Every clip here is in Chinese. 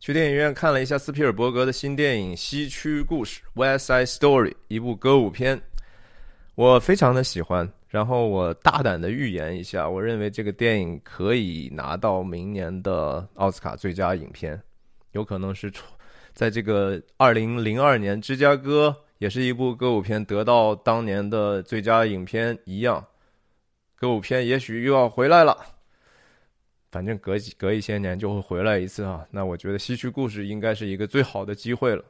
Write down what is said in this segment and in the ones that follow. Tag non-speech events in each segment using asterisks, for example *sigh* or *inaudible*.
去电影院看了一下斯皮尔伯格的新电影《西区故事》（West Side Story），一部歌舞片，我非常的喜欢。然后我大胆的预言一下，我认为这个电影可以拿到明年的奥斯卡最佳影片，有可能是在这个二零零二年芝加哥也是一部歌舞片得到当年的最佳影片一样，歌舞片也许又要回来了。反正隔几隔一些年就会回来一次啊，那我觉得《西区故事》应该是一个最好的机会了。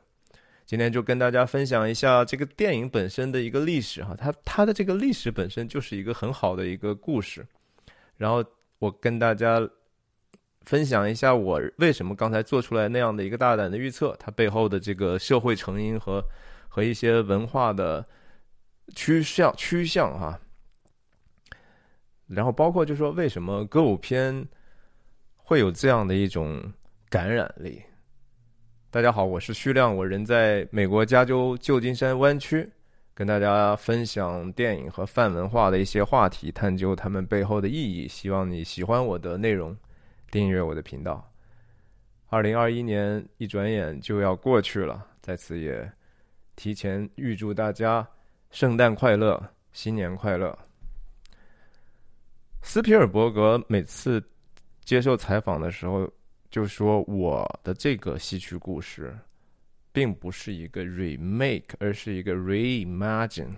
今天就跟大家分享一下这个电影本身的一个历史哈，它它的这个历史本身就是一个很好的一个故事。然后我跟大家分享一下我为什么刚才做出来那样的一个大胆的预测，它背后的这个社会成因和和一些文化的趋向趋向哈。然后包括就说为什么歌舞片。会有这样的一种感染力。大家好，我是徐亮，我人在美国加州旧金山湾区，跟大家分享电影和泛文化的一些话题，探究他们背后的意义。希望你喜欢我的内容，订阅我的频道。二零二一年一转眼就要过去了，在此也提前预祝大家圣诞快乐，新年快乐。斯皮尔伯格每次。接受采访的时候就说：“我的这个戏曲故事，并不是一个 remake，而是一个 reimagine。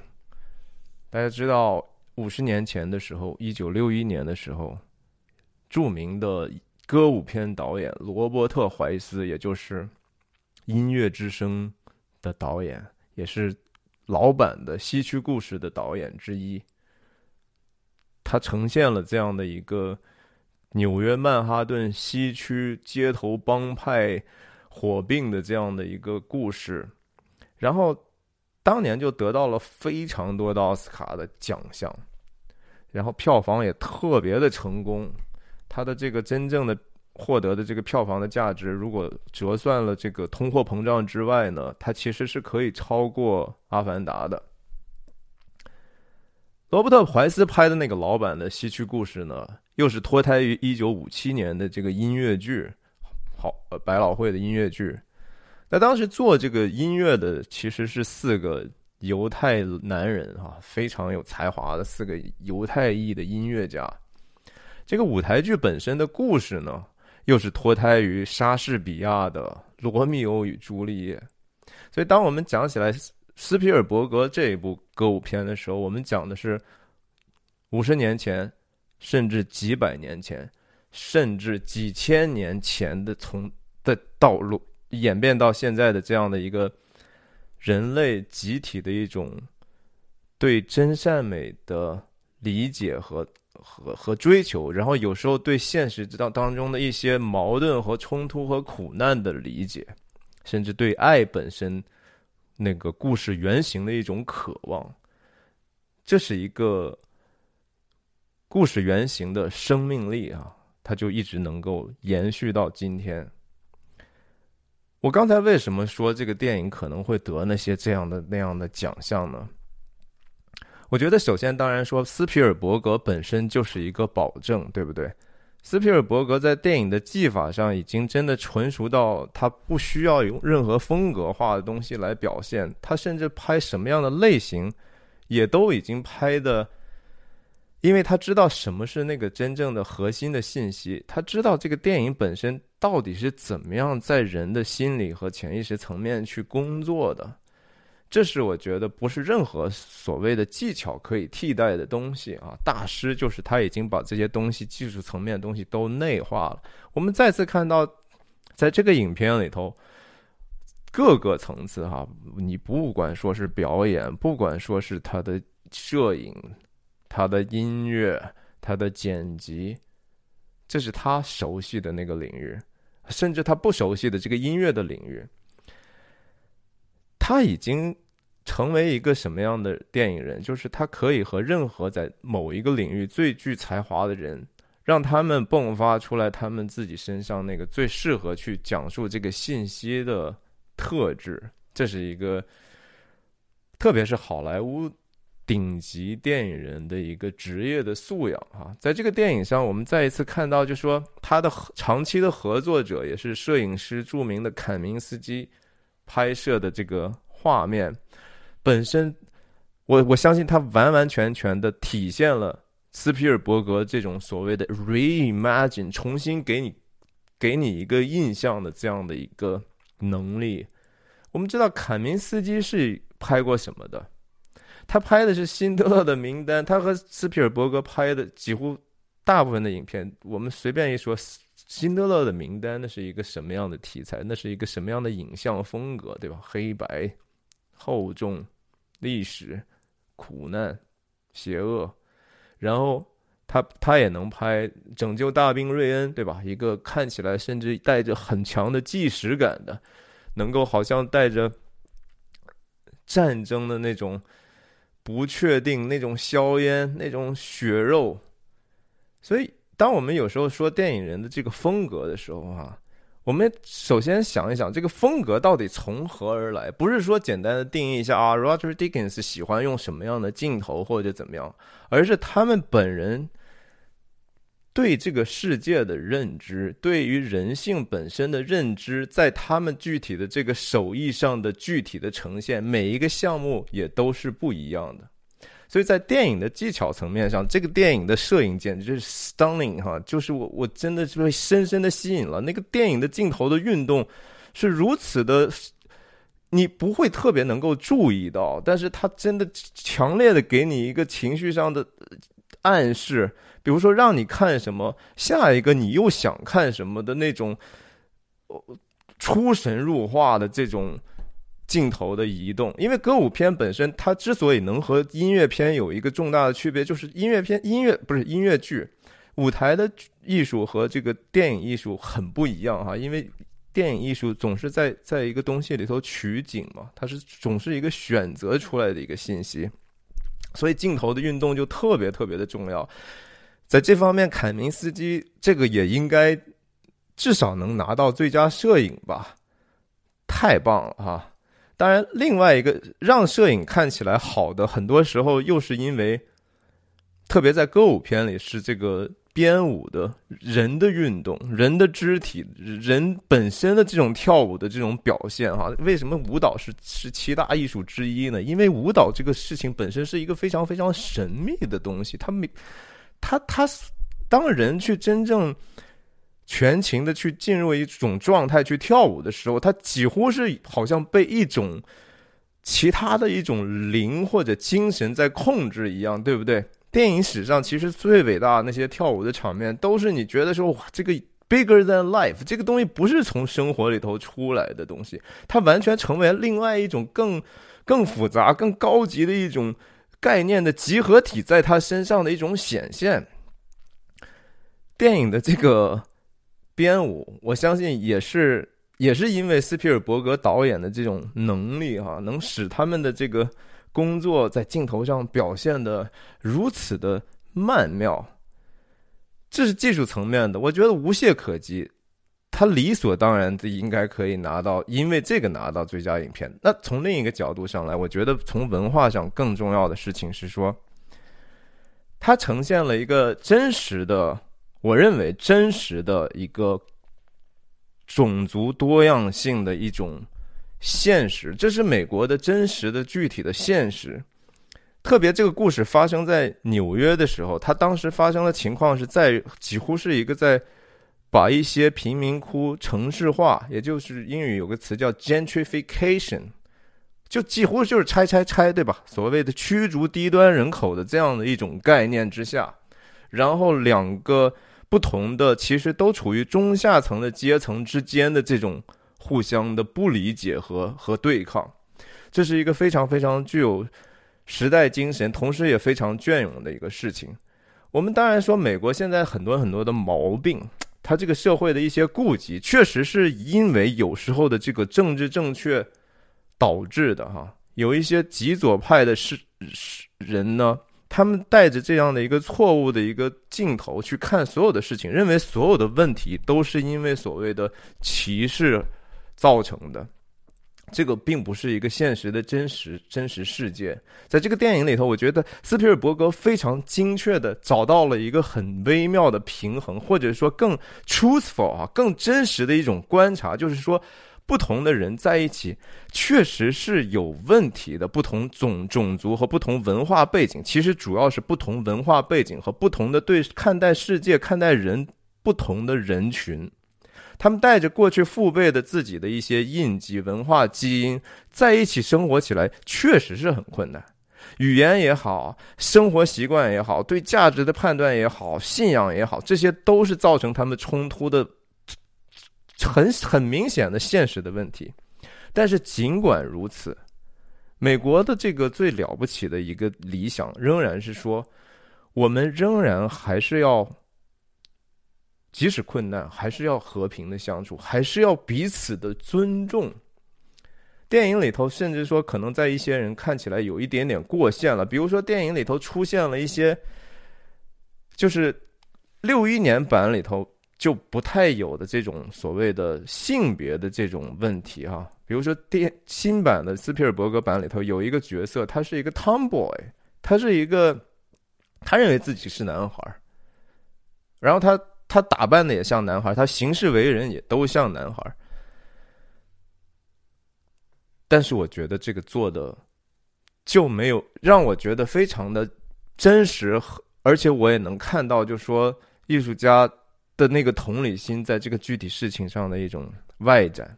大家知道，五十年前的时候，一九六一年的时候，著名的歌舞片导演罗伯特·怀斯，也就是《音乐之声》的导演，也是老版的戏曲故事的导演之一。他呈现了这样的一个。”纽约曼哈顿西区街头帮派火并的这样的一个故事，然后当年就得到了非常多的奥斯卡的奖项，然后票房也特别的成功。它的这个真正的获得的这个票房的价值，如果折算了这个通货膨胀之外呢，它其实是可以超过《阿凡达》的。罗伯特·怀斯拍的那个老版的西区故事呢？又是脱胎于一九五七年的这个音乐剧，好，百老汇的音乐剧。那当时做这个音乐的其实是四个犹太男人啊，非常有才华的四个犹太裔的音乐家。这个舞台剧本身的故事呢，又是脱胎于莎士比亚的《罗密欧与朱丽叶》。所以，当我们讲起来斯皮尔伯格这一部歌舞片的时候，我们讲的是五十年前。甚至几百年前，甚至几千年前的从的道路演变到现在的这样的一个人类集体的一种对真善美的理解和和和追求，然后有时候对现实当当中的一些矛盾和冲突和苦难的理解，甚至对爱本身那个故事原型的一种渴望，这是一个。故事原型的生命力啊，它就一直能够延续到今天。我刚才为什么说这个电影可能会得那些这样的那样的奖项呢？我觉得首先当然说斯皮尔伯格本身就是一个保证，对不对？斯皮尔伯格在电影的技法上已经真的纯熟到他不需要用任何风格化的东西来表现，他甚至拍什么样的类型也都已经拍的。因为他知道什么是那个真正的核心的信息，他知道这个电影本身到底是怎么样在人的心理和潜意识层面去工作的，这是我觉得不是任何所谓的技巧可以替代的东西啊！大师就是他已经把这些东西技术层面的东西都内化了。我们再次看到，在这个影片里头，各个层次哈，你不管说是表演，不管说是他的摄影。他的音乐，他的剪辑，这是他熟悉的那个领域，甚至他不熟悉的这个音乐的领域，他已经成为一个什么样的电影人？就是他可以和任何在某一个领域最具才华的人，让他们迸发出来他们自己身上那个最适合去讲述这个信息的特质。这是一个，特别是好莱坞。顶级电影人的一个职业的素养哈，在这个电影上，我们再一次看到，就说他的长期的合作者也是摄影师著名的坎明斯基拍摄的这个画面本身，我我相信他完完全全的体现了斯皮尔伯格这种所谓的 reimagine 重新给你给你一个印象的这样的一个能力。我们知道坎明斯基是拍过什么的？他拍的是《辛德勒的名单》，他和斯皮尔伯格拍的几乎大部分的影片，我们随便一说，《辛德勒的名单》那是一个什么样的题材？那是一个什么样的影像风格？对吧？黑白、厚重、历史、苦难、邪恶，然后他他也能拍《拯救大兵瑞恩》，对吧？一个看起来甚至带着很强的纪实感的，能够好像带着战争的那种。不确定那种硝烟，那种血肉，所以当我们有时候说电影人的这个风格的时候，哈，我们首先想一想这个风格到底从何而来？不是说简单的定义一下啊，Roger Dickens 喜欢用什么样的镜头或者怎么样，而是他们本人。对这个世界的认知，对于人性本身的认知，在他们具体的这个手艺上的具体的呈现，每一个项目也都是不一样的。所以在电影的技巧层面上，这个电影的摄影简直是 stunning 哈，就是我我真的是被深深的吸引了。那个电影的镜头的运动是如此的，你不会特别能够注意到，但是它真的强烈的给你一个情绪上的暗示。比如说，让你看什么，下一个你又想看什么的那种，出神入化的这种镜头的移动。因为歌舞片本身，它之所以能和音乐片有一个重大的区别，就是音乐片音乐不是音乐剧，舞台的艺术和这个电影艺术很不一样哈。因为电影艺术总是在在一个东西里头取景嘛，它是总是一个选择出来的一个信息，所以镜头的运动就特别特别的重要。在这方面，凯明斯基这个也应该至少能拿到最佳摄影吧，太棒了哈！当然，另外一个让摄影看起来好的，很多时候又是因为，特别在歌舞片里是这个编舞的人的运动、人的肢体、人本身的这种跳舞的这种表现哈。为什么舞蹈是是七大艺术之一呢？因为舞蹈这个事情本身是一个非常非常神秘的东西，它没。他他当人去真正全情的去进入一种状态去跳舞的时候，他几乎是好像被一种其他的一种灵或者精神在控制一样，对不对？电影史上其实最伟大那些跳舞的场面，都是你觉得说哇，这个 bigger than life，这个东西不是从生活里头出来的东西，它完全成为另外一种更更复杂、更高级的一种。概念的集合体，在他身上的一种显现。电影的这个编舞，*laughs* 我相信也是也是因为斯皮尔伯格导演的这种能力哈，能使他们的这个工作在镜头上表现的如此的曼妙。这是技术层面的，我觉得无懈可击。他理所当然的应该可以拿到，因为这个拿到最佳影片。那从另一个角度上来，我觉得从文化上更重要的事情是说，它呈现了一个真实的，我认为真实的一个种族多样性的一种现实。这是美国的真实的具体的现实。特别这个故事发生在纽约的时候，它当时发生的情况是在几乎是一个在。把一些贫民窟城市化，也就是英语有个词叫 gentrification，就几乎就是拆拆拆，对吧？所谓的驱逐低端人口的这样的一种概念之下，然后两个不同的，其实都处于中下层的阶层之间的这种互相的不理解和和对抗，这是一个非常非常具有时代精神，同时也非常隽永的一个事情。我们当然说，美国现在很多很多的毛病。他这个社会的一些顾忌，确实是因为有时候的这个政治正确导致的哈。有一些极左派的是是人呢，他们带着这样的一个错误的一个镜头去看所有的事情，认为所有的问题都是因为所谓的歧视造成的。这个并不是一个现实的真实真实世界。在这个电影里头，我觉得斯皮尔伯格非常精确的找到了一个很微妙的平衡，或者说更 truthful 啊，更真实的一种观察，就是说。不同的人在一起，确实是有问题的。不同种种族和不同文化背景，其实主要是不同文化背景和不同的对看待世界、看待人不同的人群，他们带着过去父辈的自己的一些印记、文化基因，在一起生活起来，确实是很困难。语言也好，生活习惯也好，对价值的判断也好，信仰也好，这些都是造成他们冲突的。很很明显的现实的问题，但是尽管如此，美国的这个最了不起的一个理想仍然是说，我们仍然还是要，即使困难，还是要和平的相处，还是要彼此的尊重。电影里头甚至说，可能在一些人看起来有一点点过线了，比如说电影里头出现了一些，就是六一年版里头。就不太有的这种所谓的性别的这种问题哈，比如说电新版的斯皮尔伯格版里头有一个角色，他是一个 tomboy，他是一个他认为自己是男孩然后他他打扮的也像男孩他行事为人也都像男孩但是我觉得这个做的就没有让我觉得非常的真实，而且我也能看到，就说艺术家。的那个同理心，在这个具体事情上的一种外展。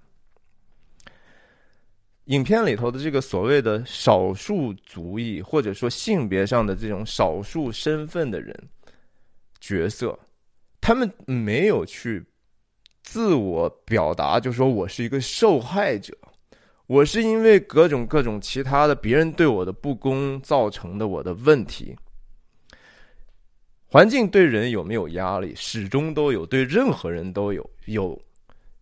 影片里头的这个所谓的少数族裔，或者说性别上的这种少数身份的人角色，他们没有去自我表达，就说我是一个受害者，我是因为各种各种其他的别人对我的不公造成的我的问题。环境对人有没有压力，始终都有，对任何人都有有，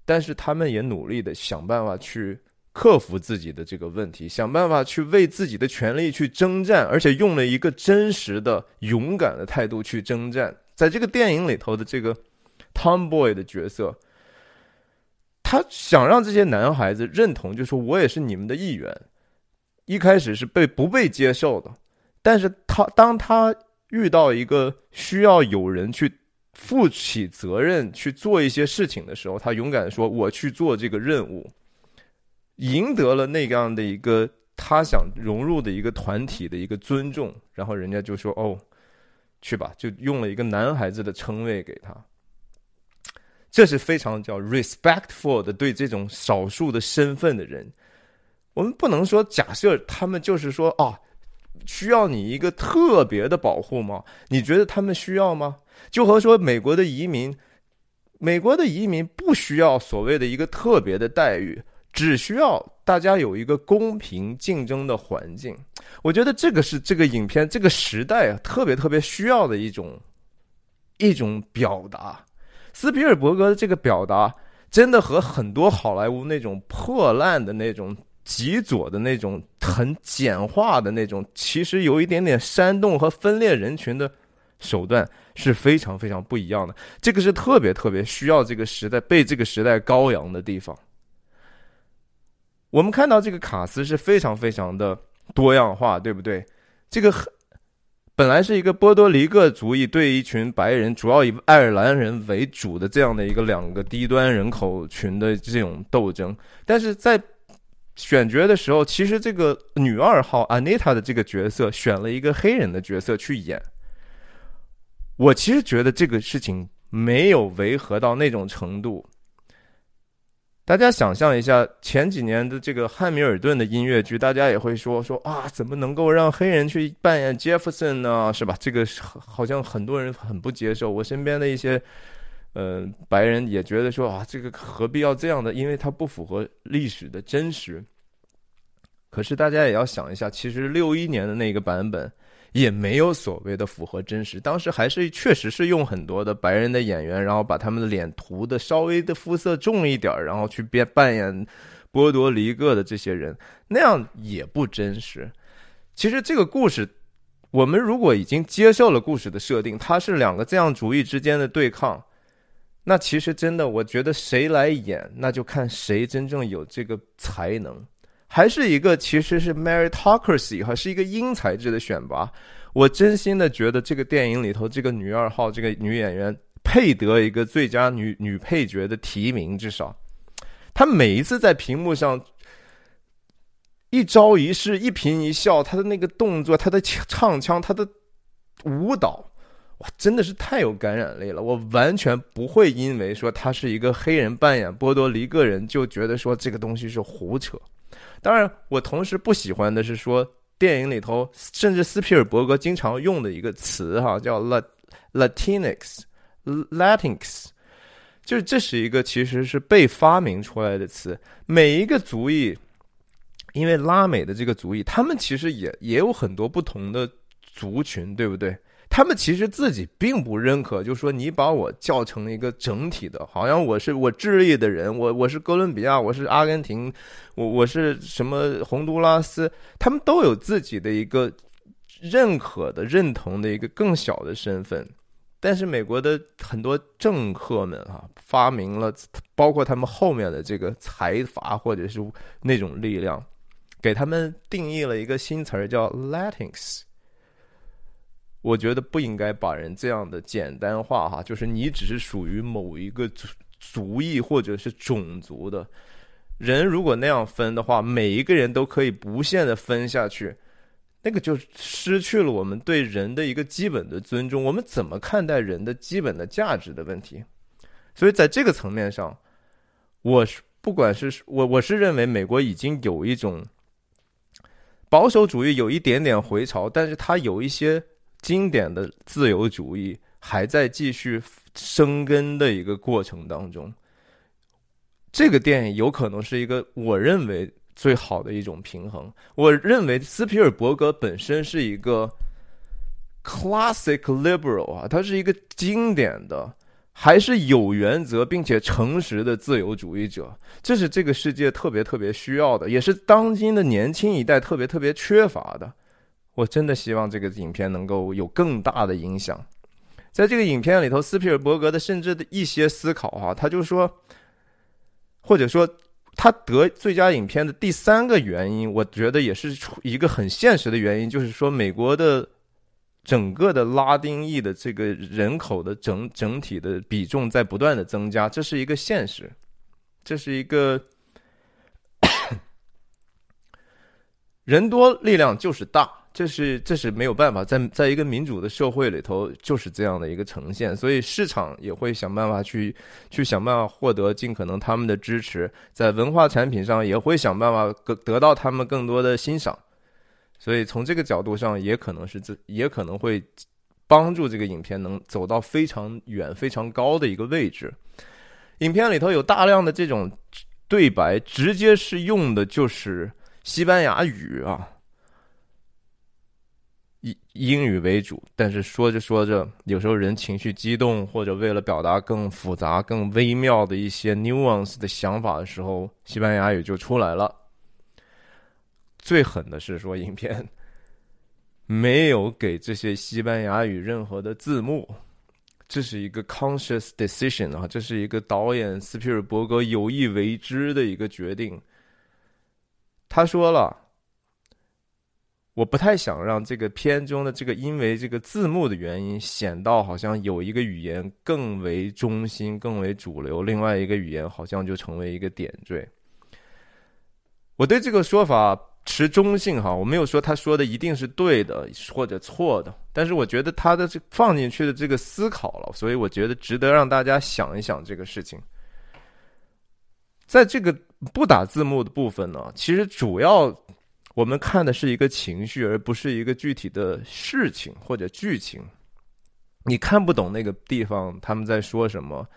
但是他们也努力的想办法去克服自己的这个问题，想办法去为自己的权利去征战，而且用了一个真实的、勇敢的态度去征战。在这个电影里头的这个 Tomboy 的角色，他想让这些男孩子认同，就说我也是你们的一员。一开始是被不被接受的，但是他当他。遇到一个需要有人去负起责任去做一些事情的时候，他勇敢说：“我去做这个任务。”赢得了那样的一个他想融入的一个团体的一个尊重，然后人家就说：“哦，去吧。”就用了一个男孩子的称谓给他。这是非常叫 respectful 的对这种少数的身份的人。我们不能说假设他们就是说啊。需要你一个特别的保护吗？你觉得他们需要吗？就和说美国的移民，美国的移民不需要所谓的一个特别的待遇，只需要大家有一个公平竞争的环境。我觉得这个是这个影片这个时代啊特别特别需要的一种一种表达。斯皮尔伯格的这个表达，真的和很多好莱坞那种破烂的那种。极左的那种很简化的那种，其实有一点点煽动和分裂人群的手段是非常非常不一样的。这个是特别特别需要这个时代被这个时代羔羊的地方。我们看到这个卡斯是非常非常的多样化，对不对？这个本来是一个波多黎各族裔对一群白人，主要以爱尔兰人为主的这样的一个两个低端人口群的这种斗争，但是在选角的时候，其实这个女二号 Anita 的这个角色选了一个黑人的角色去演。我其实觉得这个事情没有违和到那种程度。大家想象一下，前几年的这个汉密尔顿的音乐剧，大家也会说说啊，怎么能够让黑人去扮演 Jefferson 呢？是吧？这个好像很多人很不接受。我身边的一些。嗯，白人也觉得说啊，这个何必要这样的？因为它不符合历史的真实。可是大家也要想一下，其实六一年的那个版本也没有所谓的符合真实。当时还是确实是用很多的白人的演员，然后把他们的脸涂的稍微的肤色重一点，然后去变扮演波多黎各的这些人，那样也不真实。其实这个故事，我们如果已经接受了故事的设定，它是两个这样主义之间的对抗。那其实真的，我觉得谁来演，那就看谁真正有这个才能。还是一个其实是 meritocracy 哈，是一个因材制的选拔。我真心的觉得这个电影里头这个女二号这个女演员配得一个最佳女女配角的提名，至少她每一次在屏幕上一招一式、一颦一笑，她的那个动作、她的唱腔、她的舞蹈。哇，真的是太有感染力了！我完全不会因为说他是一个黑人扮演波多黎各人，就觉得说这个东西是胡扯。当然，我同时不喜欢的是说电影里头，甚至斯皮尔伯格经常用的一个词哈，叫 “lat Latinx Latinx”，就是这是一个其实是被发明出来的词。每一个族裔，因为拉美的这个族裔，他们其实也也有很多不同的族群，对不对？他们其实自己并不认可，就说你把我叫成一个整体的，好像我是我智利的人，我我是哥伦比亚，我是阿根廷，我我是什么洪都拉斯，他们都有自己的一个认可的、认同的一个更小的身份。但是美国的很多政客们啊，发明了，包括他们后面的这个财阀或者是那种力量，给他们定义了一个新词儿叫 Latinx。我觉得不应该把人这样的简单化哈，就是你只是属于某一个族族裔或者是种族的人，如果那样分的话，每一个人都可以无限的分下去，那个就失去了我们对人的一个基本的尊重。我们怎么看待人的基本的价值的问题？所以在这个层面上，我是不管是我我是认为美国已经有一种保守主义有一点点回潮，但是它有一些。经典的自由主义还在继续生根的一个过程当中，这个电影有可能是一个我认为最好的一种平衡。我认为斯皮尔伯格本身是一个 classic liberal 啊，他是一个经典的，还是有原则并且诚实的自由主义者，这是这个世界特别特别需要的，也是当今的年轻一代特别特别缺乏的。我真的希望这个影片能够有更大的影响。在这个影片里头，斯皮尔伯格的甚至的一些思考，哈，他就说，或者说他得最佳影片的第三个原因，我觉得也是一个很现实的原因，就是说美国的整个的拉丁裔的这个人口的整整体的比重在不断的增加，这是一个现实，这是一个 *coughs* 人多力量就是大。这是这是没有办法，在在一个民主的社会里头，就是这样的一个呈现，所以市场也会想办法去去想办法获得尽可能他们的支持，在文化产品上也会想办法得得到他们更多的欣赏，所以从这个角度上，也可能是这也可能会帮助这个影片能走到非常远、非常高的一个位置。影片里头有大量的这种对白，直接是用的就是西班牙语啊。以英语为主，但是说着说着，有时候人情绪激动，或者为了表达更复杂、更微妙的一些 nuance 的想法的时候，西班牙语就出来了。最狠的是说，影片没有给这些西班牙语任何的字幕，这是一个 conscious decision 啊，这是一个导演斯皮尔伯格有意为之的一个决定。他说了。我不太想让这个片中的这个因为这个字幕的原因显到好像有一个语言更为中心、更为主流，另外一个语言好像就成为一个点缀。我对这个说法持中性哈，我没有说他说的一定是对的或者错的，但是我觉得他的这放进去的这个思考了，所以我觉得值得让大家想一想这个事情。在这个不打字幕的部分呢，其实主要。我们看的是一个情绪，而不是一个具体的事情或者剧情。你看不懂那个地方他们在说什么，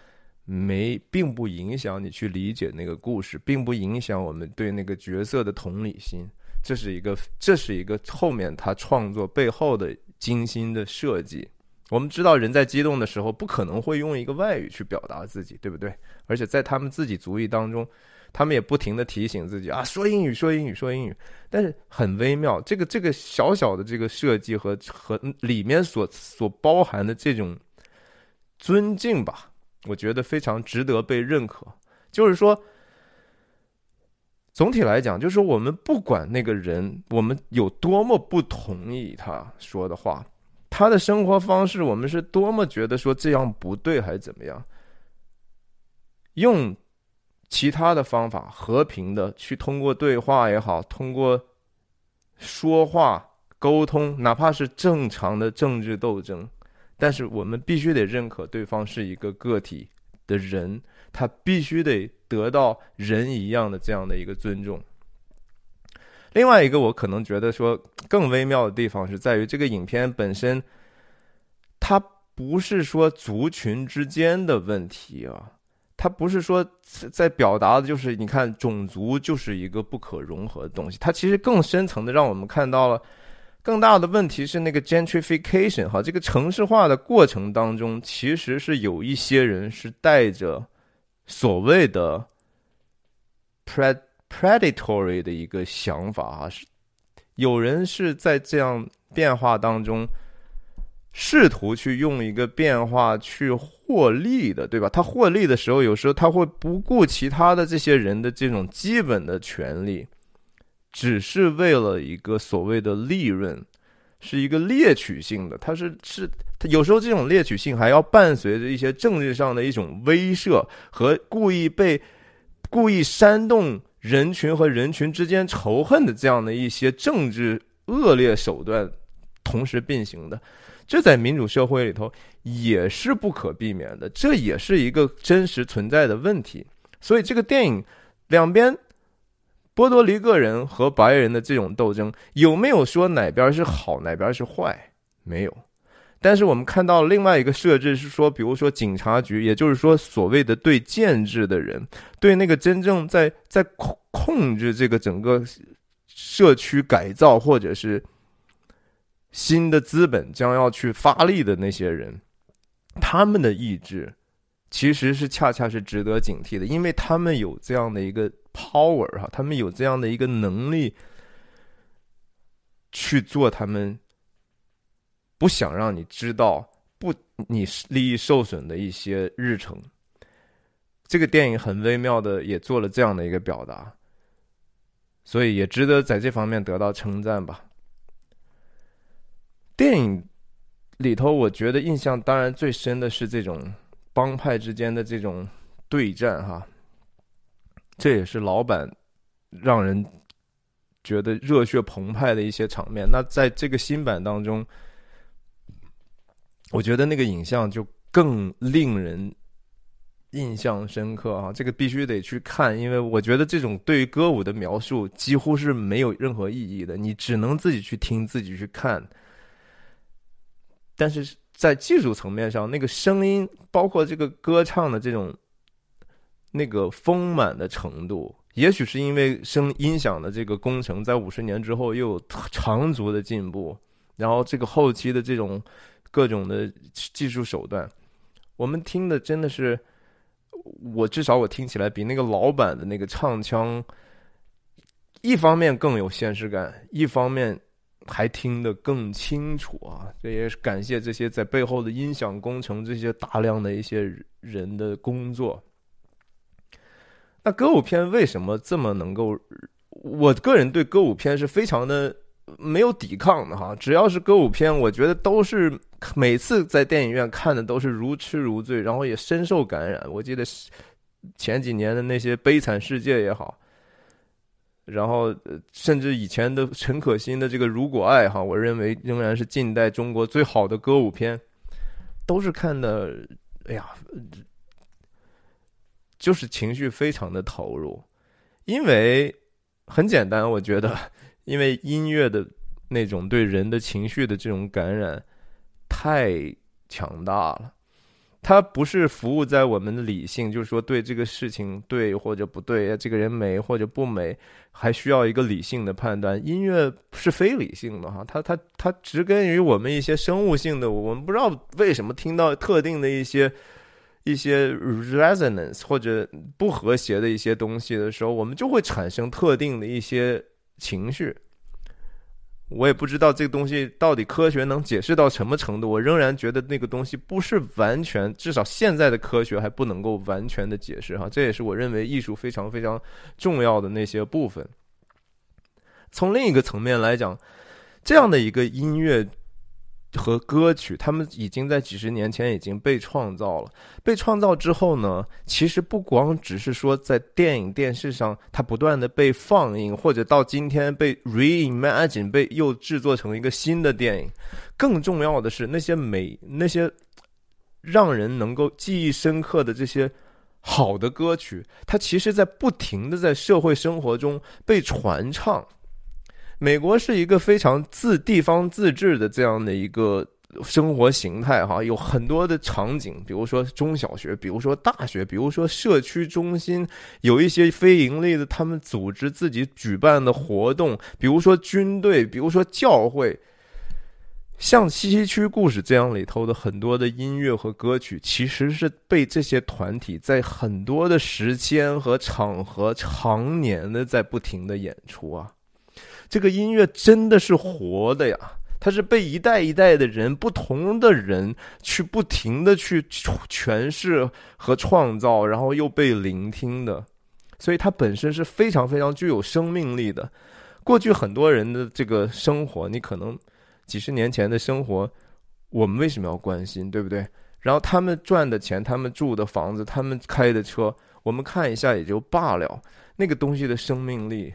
没并不影响你去理解那个故事，并不影响我们对那个角色的同理心。这是一个，这是一个后面他创作背后的精心的设计。我们知道，人在激动的时候不可能会用一个外语去表达自己，对不对？而且在他们自己族裔当中。他们也不停的提醒自己啊，说英语，说英语，说英语，但是很微妙。这个这个小小的这个设计和和里面所所包含的这种尊敬吧，我觉得非常值得被认可。就是说，总体来讲，就是说我们不管那个人，我们有多么不同意他说的话，他的生活方式，我们是多么觉得说这样不对，还是怎么样，用其他的方法和平的去通过对话也好，通过说话沟通，哪怕是正常的政治斗争。但是我们必须得认可对方是一个个体的人，他必须得得到人一样的这样的一个尊重。另外一个，我可能觉得说更微妙的地方是在于这个影片本身，它不是说族群之间的问题啊，它不是说在表达的就是你看种族就是一个不可融合的东西，它其实更深层的让我们看到了。更大的问题是那个 gentrification 哈，这个城市化的过程当中，其实是有一些人是带着所谓的 pred predatory 的一个想法啊，是有人是在这样变化当中试图去用一个变化去获利的，对吧？他获利的时候，有时候他会不顾其他的这些人的这种基本的权利。只是为了一个所谓的利润，是一个猎取性的。它是是，他有时候这种猎取性还要伴随着一些政治上的一种威慑和故意被故意煽动人群和人群之间仇恨的这样的一些政治恶劣手段同时并行的。这在民主社会里头也是不可避免的，这也是一个真实存在的问题。所以这个电影两边。波多黎各人和白人的这种斗争，有没有说哪边是好，哪边是坏？没有。但是我们看到另外一个设置是说，比如说警察局，也就是说所谓的对建制的人，对那个真正在在控控制这个整个社区改造或者是新的资本将要去发力的那些人，他们的意志其实是恰恰是值得警惕的，因为他们有这样的一个。power 哈，他们有这样的一个能力去做他们不想让你知道、不你利益受损的一些日程。这个电影很微妙的也做了这样的一个表达，所以也值得在这方面得到称赞吧。电影里头，我觉得印象当然最深的是这种帮派之间的这种对战哈。这也是老版让人觉得热血澎湃的一些场面。那在这个新版当中，我觉得那个影像就更令人印象深刻啊！这个必须得去看，因为我觉得这种对于歌舞的描述几乎是没有任何意义的，你只能自己去听，自己去看。但是在技术层面上，那个声音，包括这个歌唱的这种。那个丰满的程度，也许是因为声音响的这个工程在五十年之后又有长足的进步，然后这个后期的这种各种的技术手段，我们听的真的是，我至少我听起来比那个老版的那个唱腔，一方面更有现实感，一方面还听得更清楚啊！这也是感谢这些在背后的音响工程这些大量的一些人的工作。那歌舞片为什么这么能够？我个人对歌舞片是非常的没有抵抗的哈。只要是歌舞片，我觉得都是每次在电影院看的都是如痴如醉，然后也深受感染。我记得前几年的那些《悲惨世界》也好，然后甚至以前的陈可辛的这个《如果爱》哈，我认为仍然是近代中国最好的歌舞片，都是看的，哎呀。就是情绪非常的投入，因为很简单，我觉得，*laughs* 因为音乐的那种对人的情绪的这种感染太强大了，它不是服务在我们的理性，就是说对这个事情对或者不对，这个人美或者不美，还需要一个理性的判断。音乐是非理性的哈，它它它植根于我们一些生物性的，我们不知道为什么听到特定的一些。一些 resonance 或者不和谐的一些东西的时候，我们就会产生特定的一些情绪。我也不知道这个东西到底科学能解释到什么程度。我仍然觉得那个东西不是完全，至少现在的科学还不能够完全的解释哈。这也是我认为艺术非常非常重要的那些部分。从另一个层面来讲，这样的一个音乐。和歌曲，他们已经在几十年前已经被创造了。被创造之后呢，其实不光只是说在电影、电视上，它不断的被放映，或者到今天被 reimagine，被又制作成一个新的电影。更重要的是，那些美、那些让人能够记忆深刻的这些好的歌曲，它其实在不停的在社会生活中被传唱。美国是一个非常自地方自治的这样的一个生活形态，哈，有很多的场景，比如说中小学，比如说大学，比如说社区中心，有一些非盈利的，他们组织自己举办的活动，比如说军队，比如说教会，像西西区故事这样里头的很多的音乐和歌曲，其实是被这些团体在很多的时间和场合常年的在不停的演出啊。这个音乐真的是活的呀，它是被一代一代的人、不同的人去不停的去诠释和创造，然后又被聆听的，所以它本身是非常非常具有生命力的。过去很多人的这个生活，你可能几十年前的生活，我们为什么要关心，对不对？然后他们赚的钱、他们住的房子、他们开的车，我们看一下也就罢了，那个东西的生命力。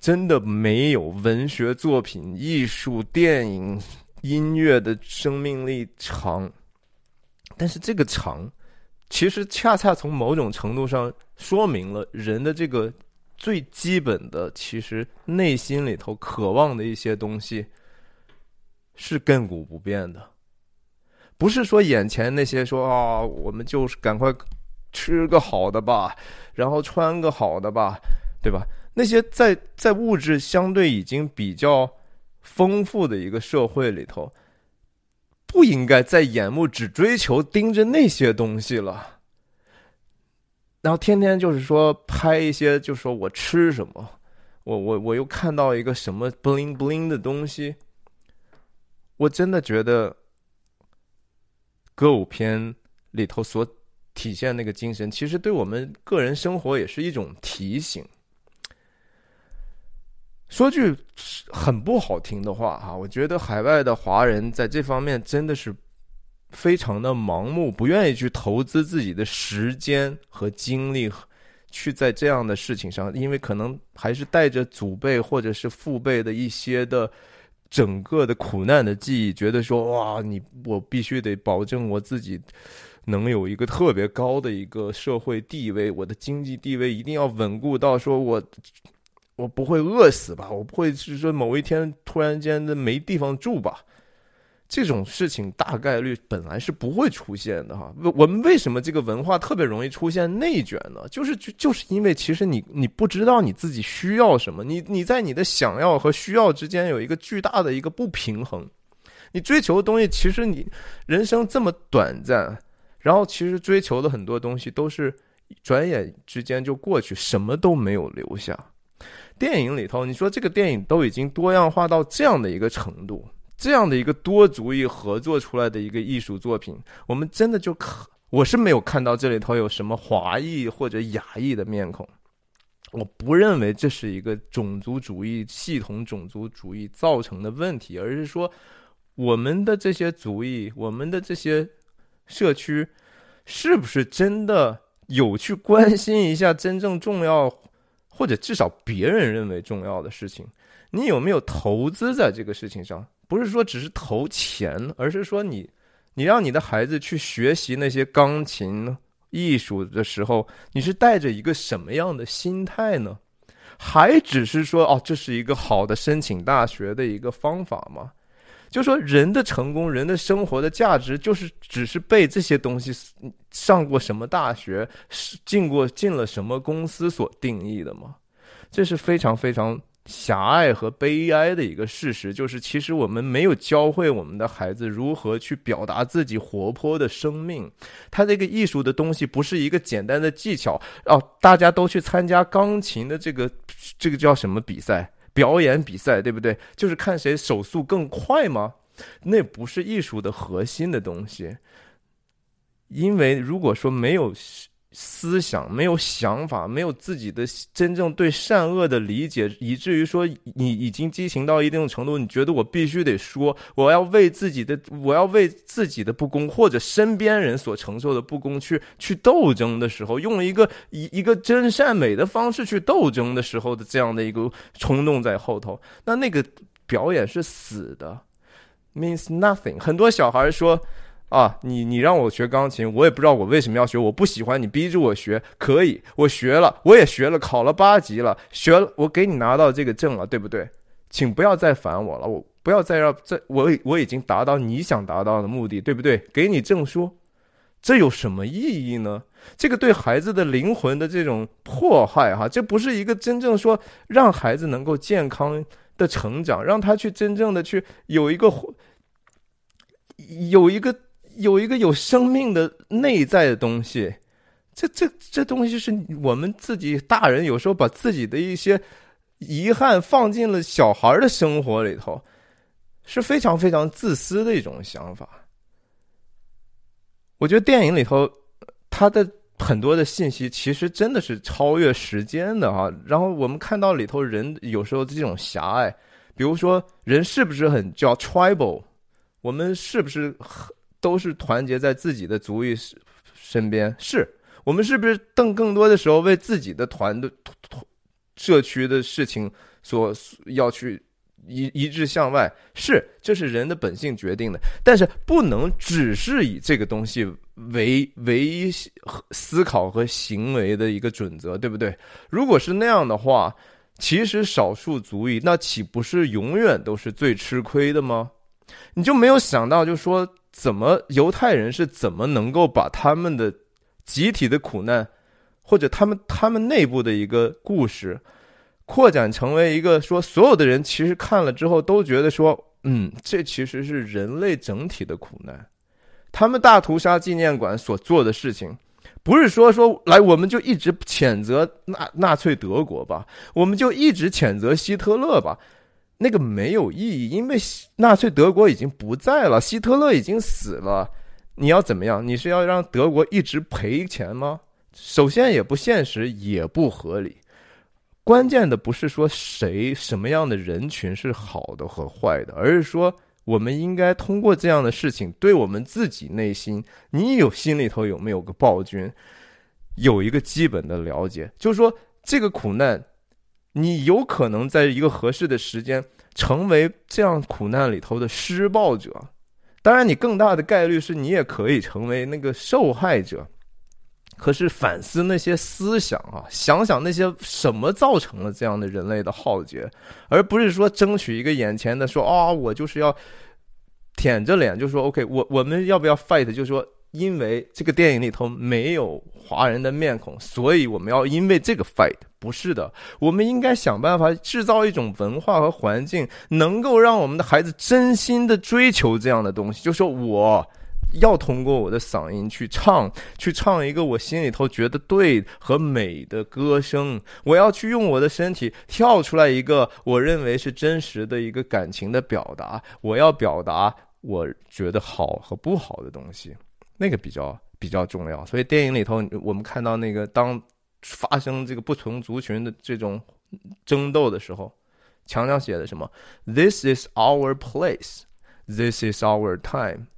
真的没有文学作品、艺术、电影、音乐的生命力长，但是这个长，其实恰恰从某种程度上说明了人的这个最基本的，其实内心里头渴望的一些东西是亘古不变的，不是说眼前那些说啊，我们就是赶快吃个好的吧，然后穿个好的吧，对吧？那些在在物质相对已经比较丰富的一个社会里头，不应该再眼目只追求盯着那些东西了。然后天天就是说拍一些，就说我吃什么，我我我又看到一个什么 bling bling 的东西，我真的觉得歌舞片里头所体现那个精神，其实对我们个人生活也是一种提醒。说句很不好听的话哈，我觉得海外的华人在这方面真的是非常的盲目，不愿意去投资自己的时间和精力去在这样的事情上，因为可能还是带着祖辈或者是父辈的一些的整个的苦难的记忆，觉得说哇，你我必须得保证我自己能有一个特别高的一个社会地位，我的经济地位一定要稳固到说我。我不会饿死吧？我不会是说某一天突然间的没地方住吧？这种事情大概率本来是不会出现的哈。我我们为什么这个文化特别容易出现内卷呢？就是就就是因为其实你你不知道你自己需要什么，你你在你的想要和需要之间有一个巨大的一个不平衡。你追求的东西，其实你人生这么短暂，然后其实追求的很多东西都是转眼之间就过去，什么都没有留下。电影里头，你说这个电影都已经多样化到这样的一个程度，这样的一个多族裔合作出来的一个艺术作品，我们真的就可，我是没有看到这里头有什么华裔或者亚裔的面孔。我不认为这是一个种族主义系统种族主义造成的问题，而是说我们的这些族裔，我们的这些社区，是不是真的有去关心一下真正重要？或者至少别人认为重要的事情，你有没有投资在这个事情上？不是说只是投钱，而是说你，你让你的孩子去学习那些钢琴艺术的时候，你是带着一个什么样的心态呢？还只是说哦，这是一个好的申请大学的一个方法吗？就说人的成功，人的生活的价值，就是只是被这些东西上过什么大学，进过进了什么公司所定义的吗？这是非常非常狭隘和悲哀的一个事实。就是其实我们没有教会我们的孩子如何去表达自己活泼的生命。他这个艺术的东西不是一个简单的技巧哦，大家都去参加钢琴的这个这个叫什么比赛？表演比赛，对不对？就是看谁手速更快吗？那不是艺术的核心的东西。因为如果说没有。思想没有想法，没有自己的真正对善恶的理解，以至于说你已经激情到一定程度，你觉得我必须得说，我要为自己的，我要为自己的不公或者身边人所承受的不公去去斗争的时候，用一个一一个真善美的方式去斗争的时候的这样的一个冲动在后头，那那个表演是死的，means nothing。很多小孩说。啊，你你让我学钢琴，我也不知道我为什么要学，我不喜欢你逼着我学，可以，我学了，我也学了，考了八级了，学了，我给你拿到这个证了，对不对？请不要再烦我了，我不要再让这，我我已经达到你想达到的目的，对不对？给你证书，这有什么意义呢？这个对孩子的灵魂的这种迫害，哈，这不是一个真正说让孩子能够健康的成长，让他去真正的去有一个有一个。有一个有生命的内在的东西，这这这东西是我们自己大人有时候把自己的一些遗憾放进了小孩的生活里头，是非常非常自私的一种想法。我觉得电影里头它的很多的信息其实真的是超越时间的啊。然后我们看到里头人有时候这种狭隘，比如说人是不是很叫 tribal，我们是不是很。都是团结在自己的族裔身边，是我们是不是更更多的时候为自己的团的社区的事情所要去一一致向外？是，这是人的本性决定的，但是不能只是以这个东西为唯一思考和行为的一个准则，对不对？如果是那样的话，其实少数族裔那岂不是永远都是最吃亏的吗？你就没有想到，就说。怎么犹太人是怎么能够把他们的集体的苦难，或者他们他们内部的一个故事，扩展成为一个说所有的人其实看了之后都觉得说，嗯，这其实是人类整体的苦难。他们大屠杀纪念馆所做的事情，不是说说来我们就一直谴责纳纳粹德国吧，我们就一直谴责希特勒吧。那个没有意义，因为纳粹德国已经不在了，希特勒已经死了。你要怎么样？你是要让德国一直赔钱吗？首先也不现实，也不合理。关键的不是说谁什么样的人群是好的和坏的，而是说我们应该通过这样的事情，对我们自己内心，你有心里头有没有个暴君，有一个基本的了解，就是说这个苦难。你有可能在一个合适的时间成为这样苦难里头的施暴者，当然，你更大的概率是你也可以成为那个受害者。可是反思那些思想啊，想想那些什么造成了这样的人类的浩劫，而不是说争取一个眼前的说啊，我就是要舔着脸就说 OK，我我们要不要 fight？就说。因为这个电影里头没有华人的面孔，所以我们要因为这个 fight。不是的，我们应该想办法制造一种文化和环境，能够让我们的孩子真心的追求这样的东西。就说我要通过我的嗓音去唱，去唱一个我心里头觉得对和美的歌声。我要去用我的身体跳出来一个我认为是真实的一个感情的表达。我要表达我觉得好和不好的东西。那个比较比较重要，所以电影里头我们看到那个当发生这个不同族群的这种争斗的时候，墙上写的什么？This is our place, this is our time。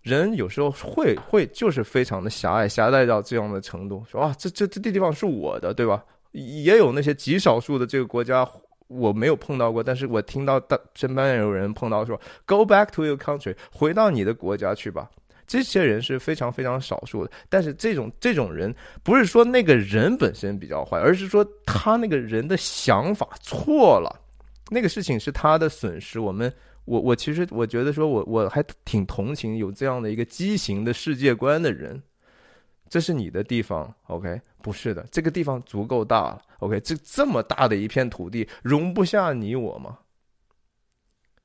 人有时候会会就是非常的狭隘，狭隘到这样的程度，说啊，这这这地方是我的，对吧？也有那些极少数的这个国家我没有碰到过，但是我听到大身边有人碰到说，Go back to your country，回到你的国家去吧。这些人是非常非常少数的，但是这种这种人不是说那个人本身比较坏，而是说他那个人的想法错了，那个事情是他的损失。我们我我其实我觉得说我我还挺同情有这样的一个畸形的世界观的人。这是你的地方，OK？不是的，这个地方足够大了，OK？这这么大的一片土地容不下你我吗？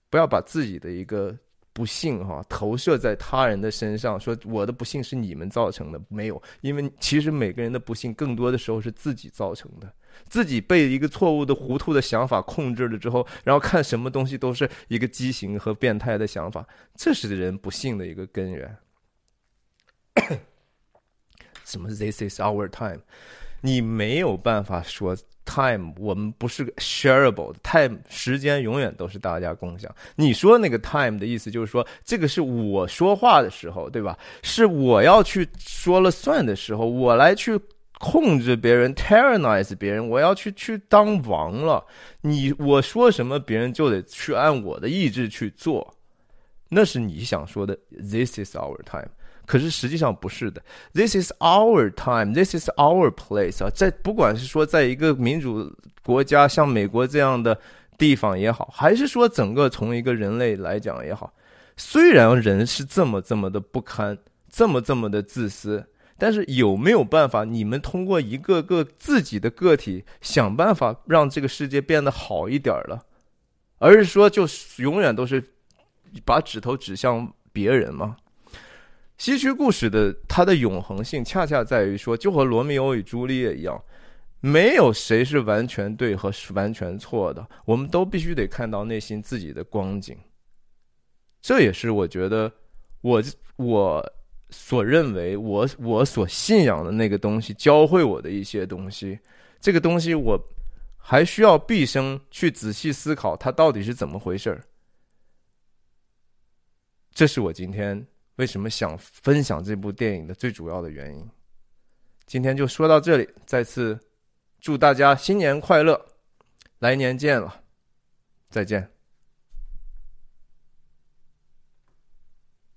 不要把自己的一个。不幸哈投射在他人的身上，说我的不幸是你们造成的，没有，因为其实每个人的不幸更多的时候是自己造成的，自己被一个错误的、糊涂的想法控制了之后，然后看什么东西都是一个畸形和变态的想法，这是人不幸的一个根源。*coughs* 什么？This is our time，你没有办法说。Time，我们不是 shareable time，时间永远都是大家共享。你说那个 time 的意思就是说，这个是我说话的时候，对吧？是我要去说了算的时候，我来去控制别人，tyrannize 别人，我要去去当王了。你我说什么，别人就得去按我的意志去做，那是你想说的。This is our time。可是实际上不是的，This is our time, this is our place. 啊，在不管是说在一个民主国家像美国这样的地方也好，还是说整个从一个人类来讲也好，虽然人是这么这么的不堪，这么这么的自私，但是有没有办法，你们通过一个个自己的个体想办法让这个世界变得好一点了，而是说就永远都是把指头指向别人吗？西区故事的它的永恒性，恰恰在于说，就和罗密欧与朱丽叶一样，没有谁是完全对和完全错的，我们都必须得看到内心自己的光景。这也是我觉得我我所认为我我所信仰的那个东西教会我的一些东西。这个东西我还需要毕生去仔细思考它到底是怎么回事儿。这是我今天。为什么想分享这部电影的最主要的原因？今天就说到这里，再次祝大家新年快乐，来年见了，再见。